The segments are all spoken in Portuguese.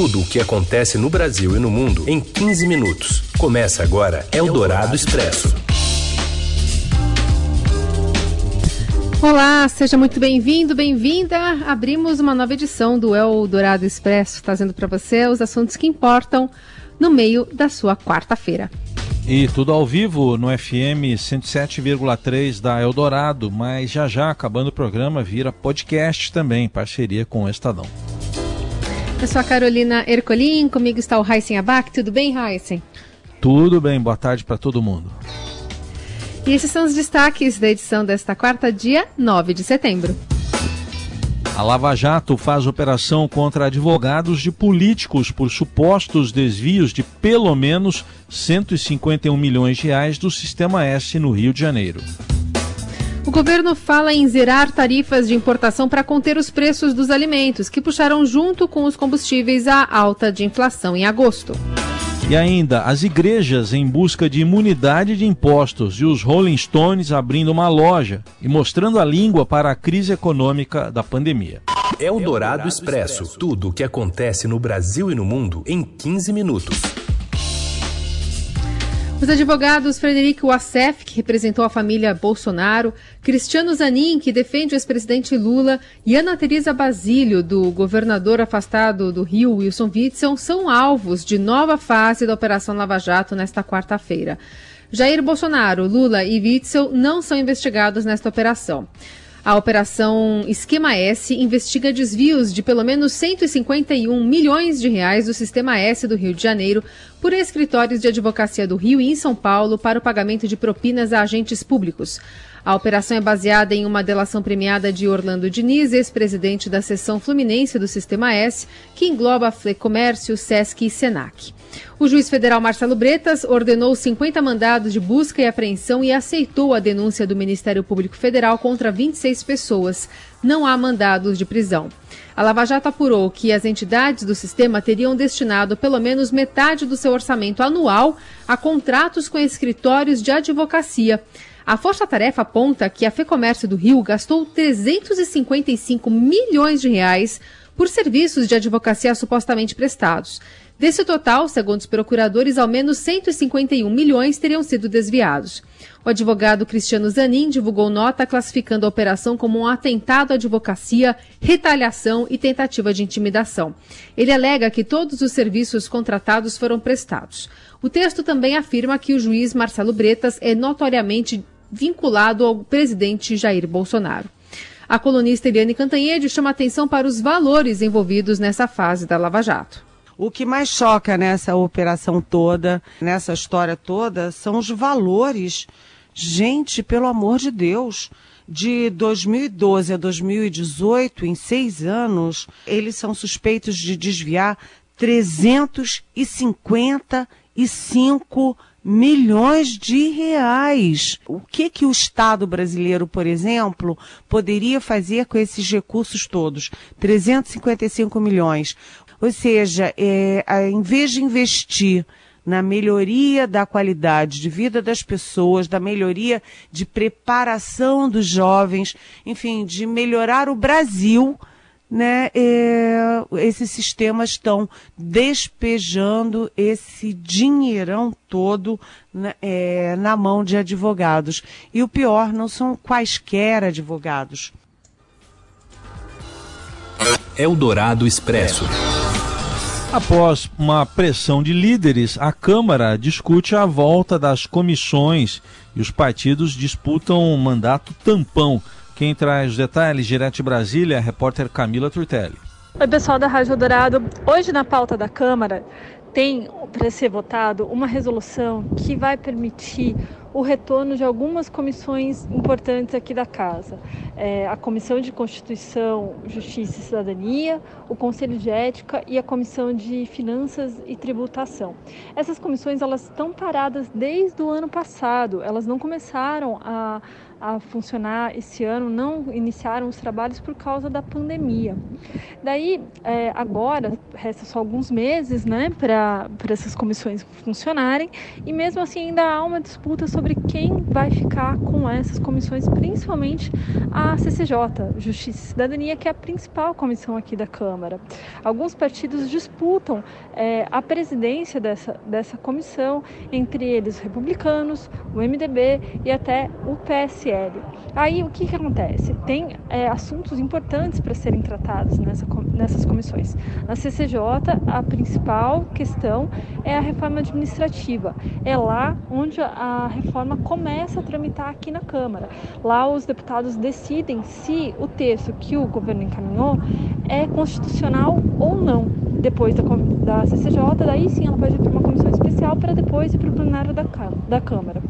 Tudo o que acontece no Brasil e no mundo em 15 minutos. Começa agora Eldorado Expresso. Olá, seja muito bem-vindo, bem-vinda. Abrimos uma nova edição do Eldorado Expresso, trazendo para você os assuntos que importam no meio da sua quarta-feira. E tudo ao vivo no FM 107,3 da Eldorado, mas já já, acabando o programa, vira podcast também, parceria com o Estadão. Eu sou a Carolina Ercolim, comigo está o Heisen Abac. Tudo bem, Heisen? Tudo bem, boa tarde para todo mundo. E esses são os destaques da edição desta quarta, dia 9 de setembro. A Lava Jato faz operação contra advogados de políticos por supostos desvios de pelo menos 151 milhões de reais do Sistema S no Rio de Janeiro. O governo fala em zerar tarifas de importação para conter os preços dos alimentos, que puxaram junto com os combustíveis a alta de inflação em agosto. E ainda, as igrejas em busca de imunidade de impostos e os Rolling Stones abrindo uma loja e mostrando a língua para a crise econômica da pandemia. É o Dourado Expresso. Tudo o que acontece no Brasil e no mundo em 15 minutos. Os advogados Frederico Wassef, que representou a família Bolsonaro, Cristiano Zanin, que defende o ex-presidente Lula, e Ana Teresa Basílio, do governador afastado do Rio, Wilson Witzel, são alvos de nova fase da Operação Lava Jato nesta quarta-feira. Jair Bolsonaro, Lula e Witzel não são investigados nesta operação. A operação Esquema S investiga desvios de pelo menos 151 milhões de reais do Sistema S do Rio de Janeiro por escritórios de advocacia do Rio e em São Paulo para o pagamento de propinas a agentes públicos. A operação é baseada em uma delação premiada de Orlando Diniz, ex-presidente da seção fluminense do Sistema S, que engloba a Flecomércio, Sesc e Senac. O juiz federal Marcelo Bretas ordenou 50 mandados de busca e apreensão e aceitou a denúncia do Ministério Público Federal contra 26 pessoas. Não há mandados de prisão. A Lava Jato apurou que as entidades do sistema teriam destinado pelo menos metade do seu orçamento anual a contratos com escritórios de advocacia. A Força Tarefa aponta que a FEComércio do Rio gastou 355 milhões de reais por serviços de advocacia supostamente prestados. Desse total, segundo os procuradores, ao menos 151 milhões teriam sido desviados. O advogado Cristiano Zanin divulgou nota classificando a operação como um atentado à advocacia, retaliação e tentativa de intimidação. Ele alega que todos os serviços contratados foram prestados. O texto também afirma que o juiz Marcelo Bretas é notoriamente vinculado ao presidente Jair Bolsonaro. A colunista Eliane Cantanhede chama atenção para os valores envolvidos nessa fase da Lava Jato. O que mais choca nessa operação toda, nessa história toda, são os valores. Gente, pelo amor de Deus, de 2012 a 2018, em seis anos, eles são suspeitos de desviar 355 milhões de reais. O que que o Estado brasileiro, por exemplo, poderia fazer com esses recursos todos? 355 milhões. Ou seja, é, em vez de investir na melhoria da qualidade de vida das pessoas, da melhoria de preparação dos jovens, enfim, de melhorar o Brasil, né, é, esses sistemas estão despejando esse dinheirão todo né, é, na mão de advogados. E o pior, não são quaisquer advogados. Eldorado Expresso. Após uma pressão de líderes, a Câmara discute a volta das comissões e os partidos disputam um mandato tampão. Quem traz os detalhes direto de Brasília é a repórter Camila Turtelli. Oi, pessoal da Rádio Dourado. Hoje, na pauta da Câmara, tem para ser votado uma resolução que vai permitir o retorno de algumas comissões importantes aqui da casa. É, a Comissão de Constituição, Justiça e Cidadania, o Conselho de Ética e a Comissão de Finanças e Tributação. Essas comissões elas estão paradas desde o ano passado, elas não começaram a a funcionar esse ano, não iniciaram os trabalhos por causa da pandemia. Daí, é, agora, resta só alguns meses né, para essas comissões funcionarem, e mesmo assim ainda há uma disputa sobre sobre quem vai ficar com essas comissões, principalmente a CCJ, Justiça e Cidadania, que é a principal comissão aqui da Câmara. Alguns partidos disputam é, a presidência dessa, dessa comissão, entre eles os republicanos, o MDB e até o PSL. Aí o que, que acontece? Tem é, assuntos importantes para serem tratados nessa, nessas comissões. Na CCJ, a principal questão é a reforma administrativa. É lá onde a reforma começa a tramitar aqui na Câmara. Lá os deputados decidem se o texto que o governo encaminhou é constitucional ou não. Depois da, da CCJ, daí sim ela pode ir para uma comissão especial para depois ir para o plenário da, da Câmara.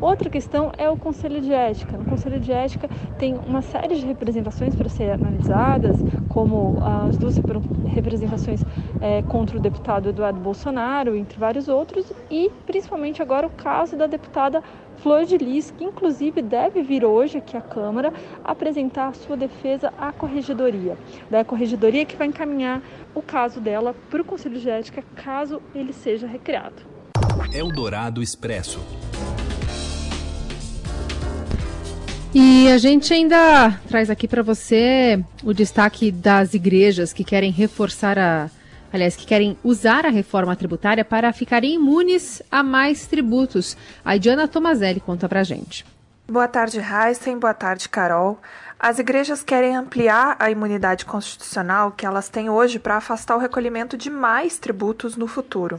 Outra questão é o Conselho de Ética. No Conselho de Ética tem uma série de representações para serem analisadas, como as duas representações é, contra o deputado Eduardo Bolsonaro, entre vários outros, e principalmente agora o caso da deputada Flor de Lis, que inclusive deve vir hoje aqui à Câmara apresentar a sua defesa à Corregedoria. Da Corregedoria que vai encaminhar o caso dela para o Conselho de Ética caso ele seja recriado. Eldorado Expresso. E a gente ainda traz aqui para você o destaque das igrejas que querem reforçar a. Aliás, que querem usar a reforma tributária para ficarem imunes a mais tributos. A Diana Tomazelli conta pra gente. Boa tarde, Heisen. Boa tarde, Carol. As igrejas querem ampliar a imunidade constitucional que elas têm hoje para afastar o recolhimento de mais tributos no futuro.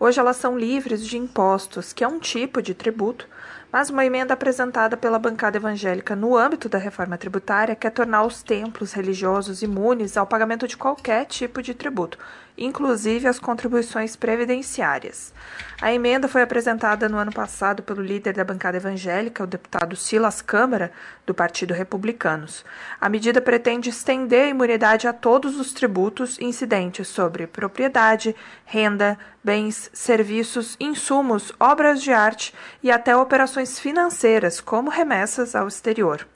Hoje elas são livres de impostos, que é um tipo de tributo, mas uma emenda apresentada pela bancada evangélica no âmbito da reforma tributária quer tornar os templos religiosos imunes ao pagamento de qualquer tipo de tributo, inclusive as contribuições previdenciárias. A emenda foi apresentada no ano passado pelo líder da bancada evangélica, o deputado Silas Câmara, do Partido Republicanos. A medida pretende estender a imunidade a todos os tributos incidentes sobre propriedade, renda, bens, serviços, insumos, obras de arte e até operações financeiras, como remessas ao exterior.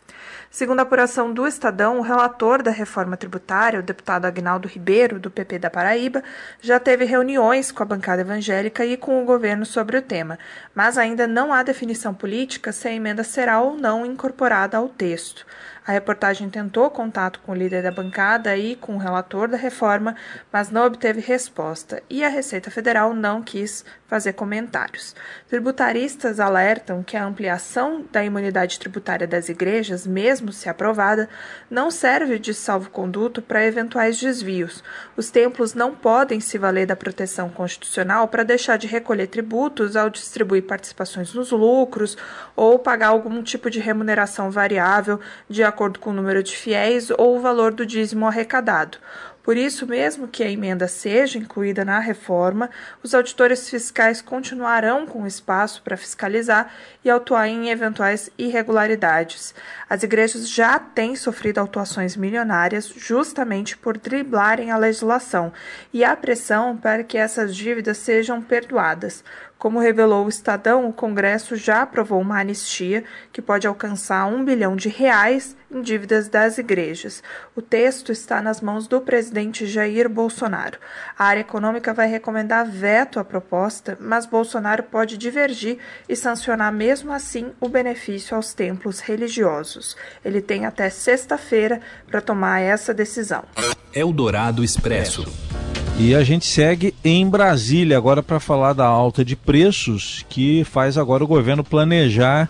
Segundo a apuração do Estadão, o relator da reforma tributária, o deputado Agnaldo Ribeiro, do PP da Paraíba, já teve reuniões com a bancada evangélica e com o governo sobre o tema, mas ainda não há definição política se a emenda será ou não incorporada ao texto. A reportagem tentou contato com o líder da bancada e com o relator da reforma, mas não obteve resposta e a Receita Federal não quis fazer comentários. Tributaristas alertam que a ampliação da imunidade tributária das igrejas, mesmo se aprovada, não serve de salvo-conduto para eventuais desvios. Os templos não podem se valer da proteção constitucional para deixar de recolher tributos ao distribuir participações nos lucros ou pagar algum tipo de remuneração variável de acordo acordo com o número de fiéis ou o valor do dízimo arrecadado. Por isso, mesmo que a emenda seja incluída na reforma, os auditores fiscais continuarão com espaço para fiscalizar e autuar em eventuais irregularidades. As igrejas já têm sofrido autuações milionárias justamente por driblarem a legislação e há pressão para que essas dívidas sejam perdoadas. Como revelou o Estadão, o Congresso já aprovou uma anistia que pode alcançar um bilhão de reais em dívidas das igrejas. O texto está nas mãos do presidente Jair Bolsonaro. A área econômica vai recomendar veto à proposta, mas Bolsonaro pode divergir e sancionar mesmo assim o benefício aos templos religiosos. Ele tem até sexta-feira para tomar essa decisão. Eldorado Expresso. E a gente segue em Brasília agora para falar da alta de preços que faz agora o governo planejar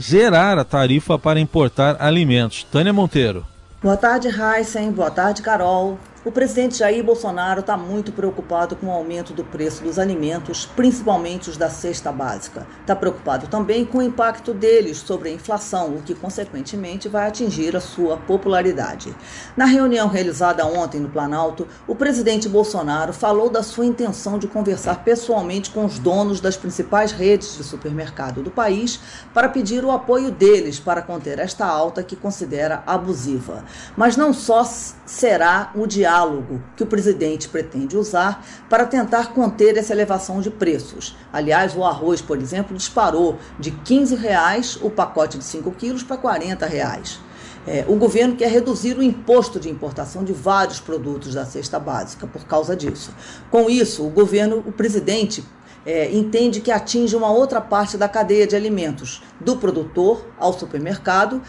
zerar a tarifa para importar alimentos. Tânia Monteiro. Boa tarde, Heisen. Boa tarde, Carol. O presidente Jair Bolsonaro está muito preocupado com o aumento do preço dos alimentos, principalmente os da cesta básica. Está preocupado também com o impacto deles sobre a inflação, o que consequentemente vai atingir a sua popularidade. Na reunião realizada ontem no Planalto, o presidente Bolsonaro falou da sua intenção de conversar pessoalmente com os donos das principais redes de supermercado do país para pedir o apoio deles para conter esta alta que considera abusiva. Mas não só será o diálogo diálogo que o presidente pretende usar para tentar conter essa elevação de preços. Aliás, o arroz, por exemplo, disparou de 15 reais o pacote de 5 quilos para 40 reais. É, o governo quer reduzir o imposto de importação de vários produtos da cesta básica por causa disso. Com isso, o governo, o presidente é, entende que atinge uma outra parte da cadeia de alimentos, do produtor ao supermercado,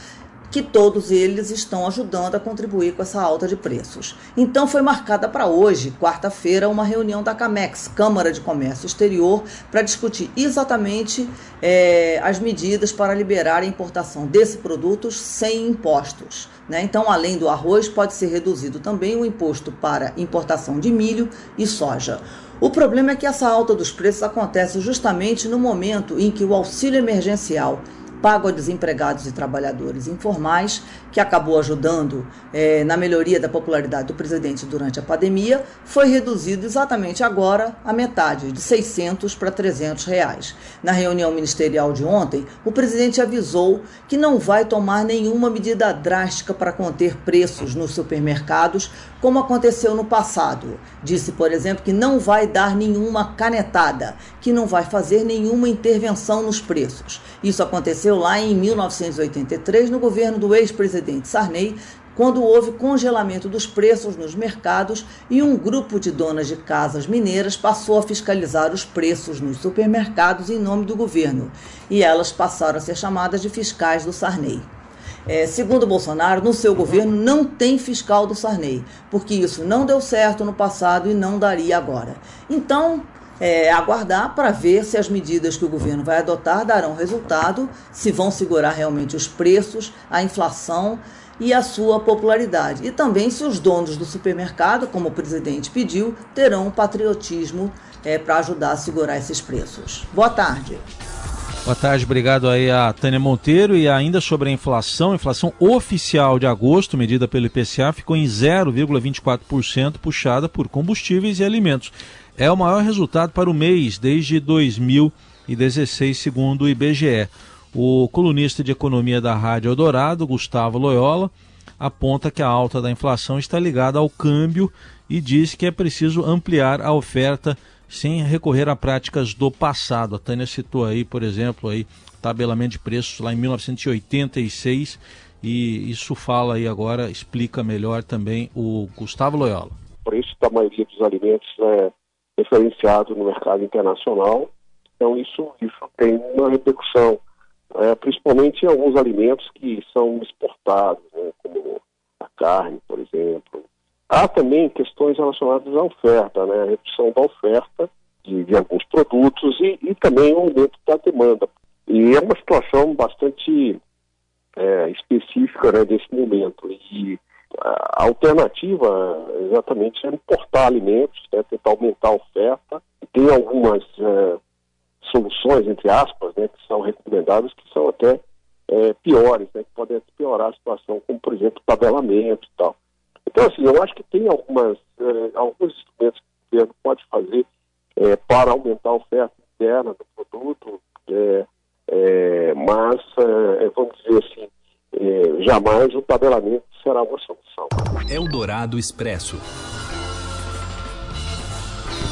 que todos eles estão ajudando a contribuir com essa alta de preços. Então foi marcada para hoje, quarta-feira, uma reunião da CAMEX, Câmara de Comércio Exterior, para discutir exatamente é, as medidas para liberar a importação desses produtos sem impostos. Né? Então, além do arroz, pode ser reduzido também o imposto para importação de milho e soja. O problema é que essa alta dos preços acontece justamente no momento em que o auxílio emergencial pago a desempregados e trabalhadores informais, que acabou ajudando é, na melhoria da popularidade do presidente durante a pandemia, foi reduzido exatamente agora a metade, de 600 para 300 reais. Na reunião ministerial de ontem, o presidente avisou que não vai tomar nenhuma medida drástica para conter preços nos supermercados, como aconteceu no passado. Disse, por exemplo, que não vai dar nenhuma canetada, que não vai fazer nenhuma intervenção nos preços. Isso aconteceu lá em 1983, no governo do ex-presidente Sarney, quando houve congelamento dos preços nos mercados e um grupo de donas de casas mineiras passou a fiscalizar os preços nos supermercados em nome do governo, e elas passaram a ser chamadas de fiscais do Sarney. É, segundo Bolsonaro, no seu governo não tem fiscal do Sarney, porque isso não deu certo no passado e não daria agora. Então, é, aguardar para ver se as medidas que o governo vai adotar darão resultado, se vão segurar realmente os preços, a inflação e a sua popularidade. E também se os donos do supermercado, como o presidente pediu, terão patriotismo é, para ajudar a segurar esses preços. Boa tarde. Boa tarde, obrigado aí a Tânia Monteiro. E ainda sobre a inflação, a inflação oficial de agosto, medida pelo IPCA, ficou em 0,24%, puxada por combustíveis e alimentos é o maior resultado para o mês desde 2016, segundo o IBGE. O colunista de economia da Rádio Eldorado, Gustavo Loyola, aponta que a alta da inflação está ligada ao câmbio e diz que é preciso ampliar a oferta sem recorrer a práticas do passado. A Tânia citou aí, por exemplo, aí tabelamento de preços lá em 1986 e isso fala aí agora, explica melhor também o Gustavo Loyola. O preço da maioria dos alimentos é referenciado no mercado internacional. Então, isso, isso tem uma repercussão, é, principalmente em alguns alimentos que são exportados, né, como a carne, por exemplo. Há também questões relacionadas à oferta, né, a redução da oferta de, de alguns produtos e, e, também o aumento da demanda. E é uma situação bastante é, específica né, desse momento. E a alternativa exatamente é importar alimentos, né, tentar aumentar a oferta. Tem algumas é, soluções, entre aspas, né, que são recomendadas, que são até é, piores, né, que podem piorar a situação, como, por exemplo, tabelamento e tal. Então, assim, eu acho que tem algumas, é, alguns instrumentos que o governo pode fazer é, para aumentar a oferta interna do produto, é, é, mas, vamos dizer assim, jamais o tabelamento será uma solução. Eldorado Expresso.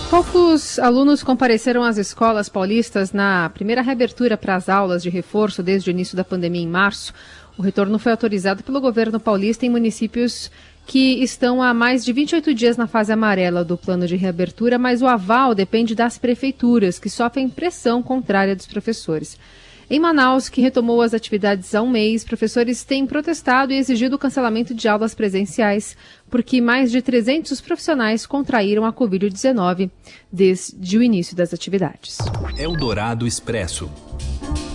Poucos alunos compareceram às escolas paulistas na primeira reabertura para as aulas de reforço desde o início da pandemia em março. O retorno foi autorizado pelo governo paulista em municípios que estão há mais de 28 dias na fase amarela do plano de reabertura, mas o aval depende das prefeituras, que sofrem pressão contrária dos professores. Em Manaus, que retomou as atividades há um mês, professores têm protestado e exigido o cancelamento de aulas presenciais, porque mais de 300 profissionais contraíram a Covid-19 desde o início das atividades. Eldorado Expresso.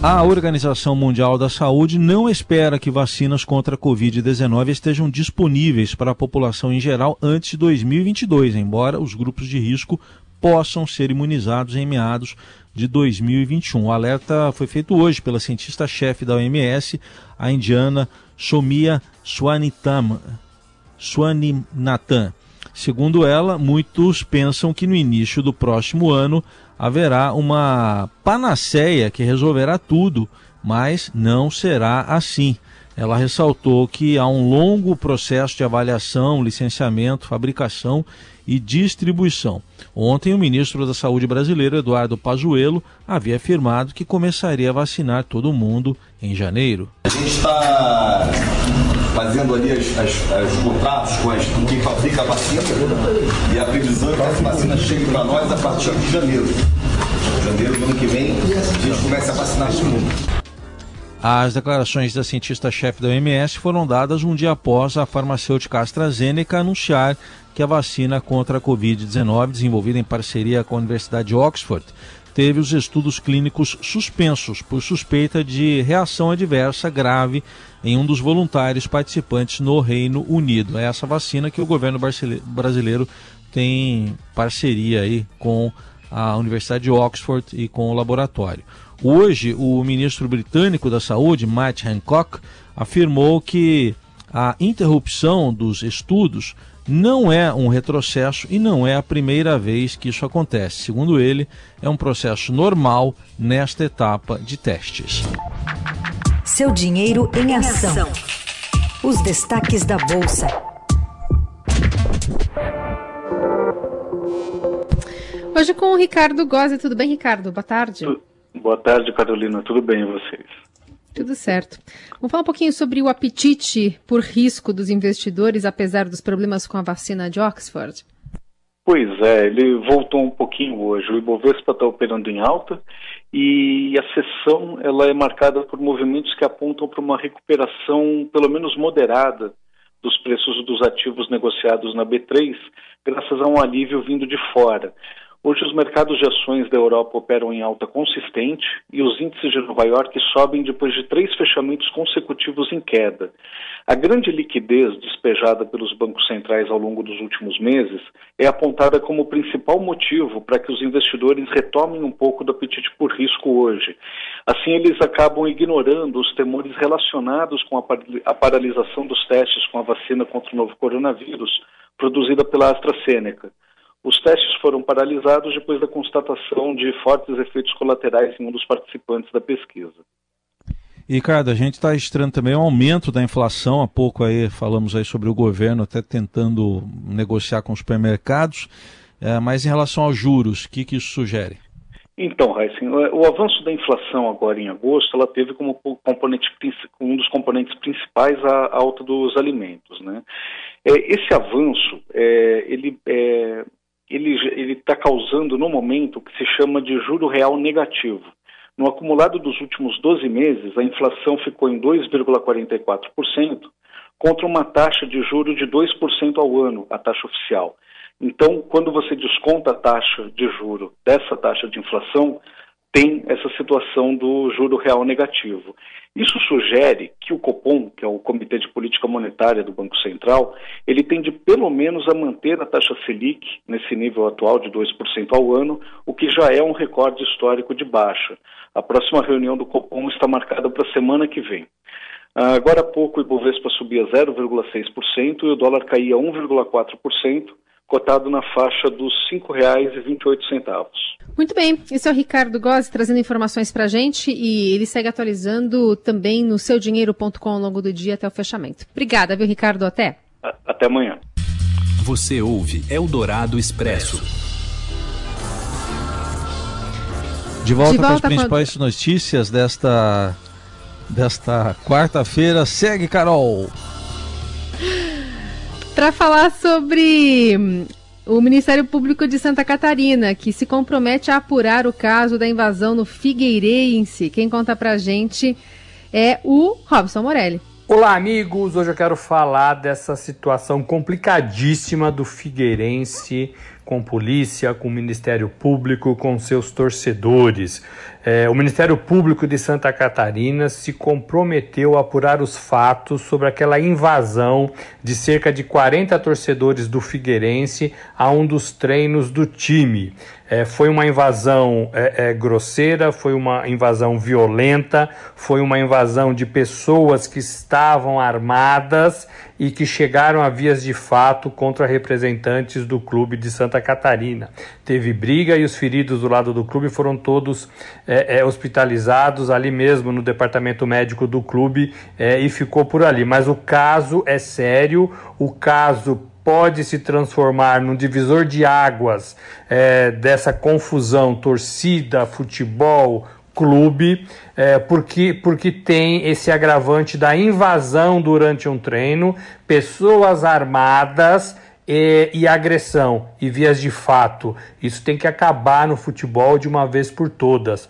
A Organização Mundial da Saúde não espera que vacinas contra a Covid-19 estejam disponíveis para a população em geral antes de 2022, embora os grupos de risco possam ser imunizados em meados de 2021. O alerta foi feito hoje pela cientista-chefe da OMS, a indiana Somia Swanitam, Swaminathan. Segundo ela, muitos pensam que no início do próximo ano haverá uma panaceia que resolverá tudo, mas não será assim. Ela ressaltou que há um longo processo de avaliação, licenciamento, fabricação e distribuição. Ontem, o ministro da Saúde brasileiro, Eduardo Pazuello, havia afirmado que começaria a vacinar todo mundo em janeiro. A gente está fazendo ali as, as, contratos com, as, com quem fabrica a vacina e a previsão é que essa vacina chegue para nós a partir de janeiro. Janeiro do ano que vem, a gente começa a vacinar todo mundo. As declarações da cientista-chefe da OMS foram dadas um dia após a farmacêutica AstraZeneca anunciar que a vacina contra a Covid-19, desenvolvida em parceria com a Universidade de Oxford, teve os estudos clínicos suspensos por suspeita de reação adversa grave em um dos voluntários participantes no Reino Unido. É essa vacina que o governo brasileiro tem parceria aí com a Universidade de Oxford e com o laboratório. Hoje, o ministro britânico da Saúde, Matt Hancock, afirmou que a interrupção dos estudos não é um retrocesso e não é a primeira vez que isso acontece. Segundo ele, é um processo normal nesta etapa de testes. Seu dinheiro em ação. Os destaques da Bolsa. Hoje com o Ricardo Gozzi. Tudo bem, Ricardo? Boa tarde. Boa tarde, Carolina. Tudo bem e vocês? Tudo certo. Vamos falar um pouquinho sobre o apetite por risco dos investidores, apesar dos problemas com a vacina de Oxford. Pois é, ele voltou um pouquinho hoje. O Ibovespa está operando em alta e a sessão ela é marcada por movimentos que apontam para uma recuperação, pelo menos moderada, dos preços dos ativos negociados na B3, graças a um alívio vindo de fora. Hoje, os mercados de ações da Europa operam em alta consistente e os índices de Nova York sobem depois de três fechamentos consecutivos em queda. A grande liquidez despejada pelos bancos centrais ao longo dos últimos meses é apontada como o principal motivo para que os investidores retomem um pouco do apetite por risco hoje. Assim, eles acabam ignorando os temores relacionados com a paralisação dos testes com a vacina contra o novo coronavírus produzida pela AstraZeneca. Os testes foram paralisados depois da constatação de fortes efeitos colaterais em um dos participantes da pesquisa. Ricardo, a gente está estranho também o aumento da inflação. Há pouco aí falamos aí sobre o governo até tentando negociar com os supermercados. É, mas em relação aos juros, o que, que isso sugere? Então, Heisen, o avanço da inflação agora em agosto, ela teve como componente, um dos componentes principais a alta dos alimentos. Né? É, esse avanço, é, ele é, ele está causando no momento o que se chama de juro real negativo. No acumulado dos últimos 12 meses, a inflação ficou em 2,44%, contra uma taxa de juro de 2% ao ano, a taxa oficial. Então, quando você desconta a taxa de juro dessa taxa de inflação, tem essa situação do juro real negativo. Isso sugere que o Copom, que é o Comitê de Política Monetária do Banco Central, ele tende pelo menos a manter a taxa Selic nesse nível atual de 2% ao ano, o que já é um recorde histórico de baixa. A próxima reunião do Copom está marcada para a semana que vem. Agora há pouco o Ibovespa subia 0,6% e o dólar caía 1,4%, cotado na faixa dos R$ 5,28. Muito bem, esse é o Ricardo Gozzi trazendo informações para a gente e ele segue atualizando também no seudinheiro.com ao longo do dia até o fechamento. Obrigada, viu, Ricardo? Até. Até amanhã. Você ouve Eldorado Expresso. De volta, De volta com as principais com... notícias desta, desta quarta-feira. Segue, Carol para falar sobre hum, o Ministério Público de Santa Catarina, que se compromete a apurar o caso da invasão no Figueirense. Quem conta pra gente é o Robson Morelli. Olá, amigos! Hoje eu quero falar dessa situação complicadíssima do Figueirense com polícia, com Ministério Público, com seus torcedores. É, o Ministério Público de Santa Catarina se comprometeu a apurar os fatos sobre aquela invasão de cerca de 40 torcedores do Figueirense a um dos treinos do time. É, foi uma invasão é, é, grosseira, foi uma invasão violenta, foi uma invasão de pessoas que estavam armadas e que chegaram a vias de fato contra representantes do clube de Santa Santa Catarina. Teve briga e os feridos do lado do clube foram todos é, é, hospitalizados ali mesmo no departamento médico do clube é, e ficou por ali. Mas o caso é sério, o caso pode se transformar num divisor de águas é, dessa confusão torcida, futebol, clube, é, porque, porque tem esse agravante da invasão durante um treino, pessoas armadas e, e, agressão e vias de fato. Isso tem que acabar no futebol de uma vez por todas.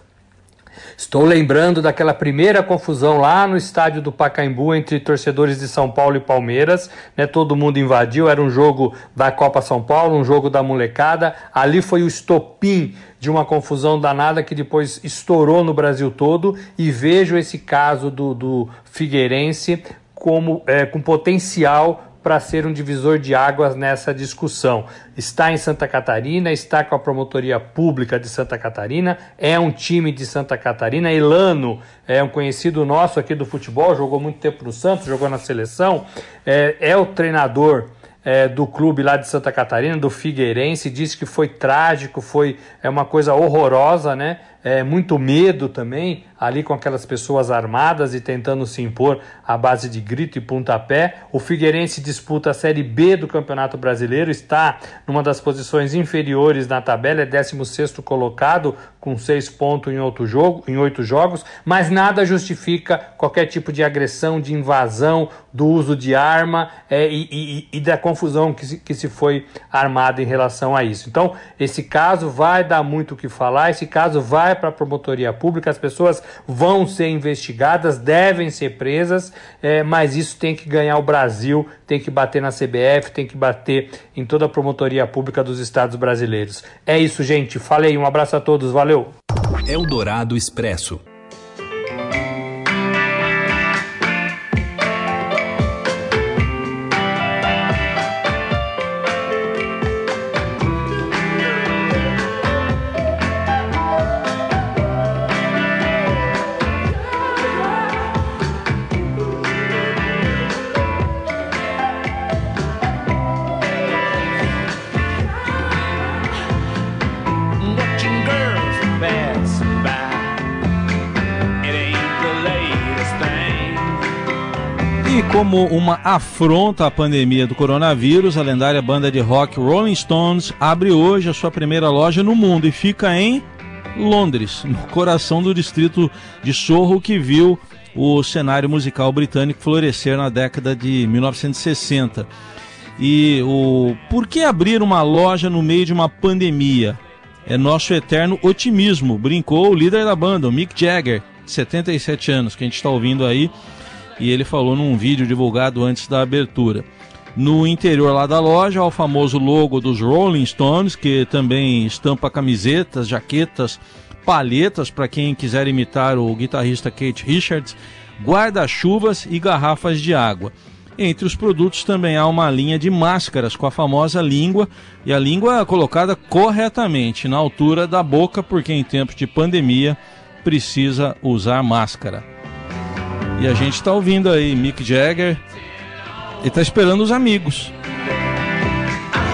Estou lembrando daquela primeira confusão lá no estádio do Pacaembu entre torcedores de São Paulo e Palmeiras, né? Todo mundo invadiu, era um jogo da Copa São Paulo, um jogo da molecada. Ali foi o estopim de uma confusão danada que depois estourou no Brasil todo e vejo esse caso do, do Figueirense como é, com potencial para ser um divisor de águas nessa discussão. Está em Santa Catarina, está com a Promotoria Pública de Santa Catarina, é um time de Santa Catarina. Elano é um conhecido nosso aqui do futebol, jogou muito tempo no Santos, jogou na seleção, é, é o treinador. É, do clube lá de Santa Catarina, do Figueirense, disse que foi trágico, foi é uma coisa horrorosa, né? É, muito medo também ali com aquelas pessoas armadas e tentando se impor à base de grito e pontapé. O Figueirense disputa a Série B do Campeonato Brasileiro, está numa das posições inferiores na tabela, é 16º colocado com seis pontos em outro jogo, em oito jogos, mas nada justifica qualquer tipo de agressão, de invasão, do uso de arma é, e, e, e, da confusão que se, que se foi armada em relação a isso. Então, esse caso vai dar muito o que falar, esse caso vai para a promotoria pública, as pessoas vão ser investigadas, devem ser presas, é, mas isso tem que ganhar o Brasil, tem que bater na CBF, tem que bater em toda a promotoria pública dos estados brasileiros. É isso, gente. Falei, um abraço a todos, valeu. Eldorado Expresso. Como uma afronta à pandemia do coronavírus, a lendária banda de rock Rolling Stones abre hoje a sua primeira loja no mundo e fica em Londres, no coração do distrito de Sorro, que viu o cenário musical britânico florescer na década de 1960. E o por que abrir uma loja no meio de uma pandemia? É nosso eterno otimismo, brincou o líder da banda, o Mick Jagger, 77 anos, que a gente está ouvindo aí e ele falou num vídeo divulgado antes da abertura. No interior lá da loja, o famoso logo dos Rolling Stones, que também estampa camisetas, jaquetas, palhetas para quem quiser imitar o guitarrista Kate Richards, guarda-chuvas e garrafas de água. Entre os produtos também há uma linha de máscaras com a famosa língua e a língua colocada corretamente na altura da boca, porque em tempos de pandemia precisa usar máscara. E a gente está ouvindo aí Mick Jagger e está esperando os amigos.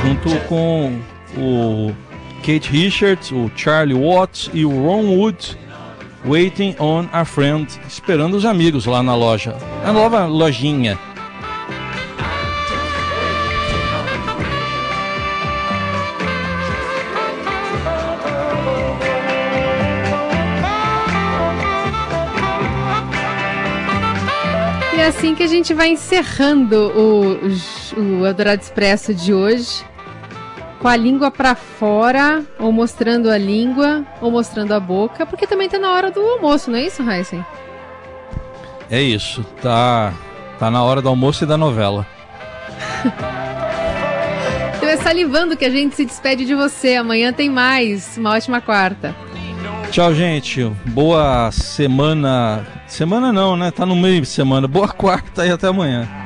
Junto com o Kate Richards, o Charlie Watts e o Ron Wood, Waiting on a Friend, esperando os amigos lá na loja. A nova lojinha. Assim que a gente vai encerrando o, o Eldorado Expresso de hoje. Com a língua para fora, ou mostrando a língua, ou mostrando a boca, porque também tá na hora do almoço, não é isso, Heisen? É isso, tá, tá na hora do almoço e da novela. então é salivando que a gente se despede de você. Amanhã tem mais. Uma ótima quarta. Tchau, gente. Boa semana. Semana não, né? Tá no meio de semana. Boa quarta e até amanhã.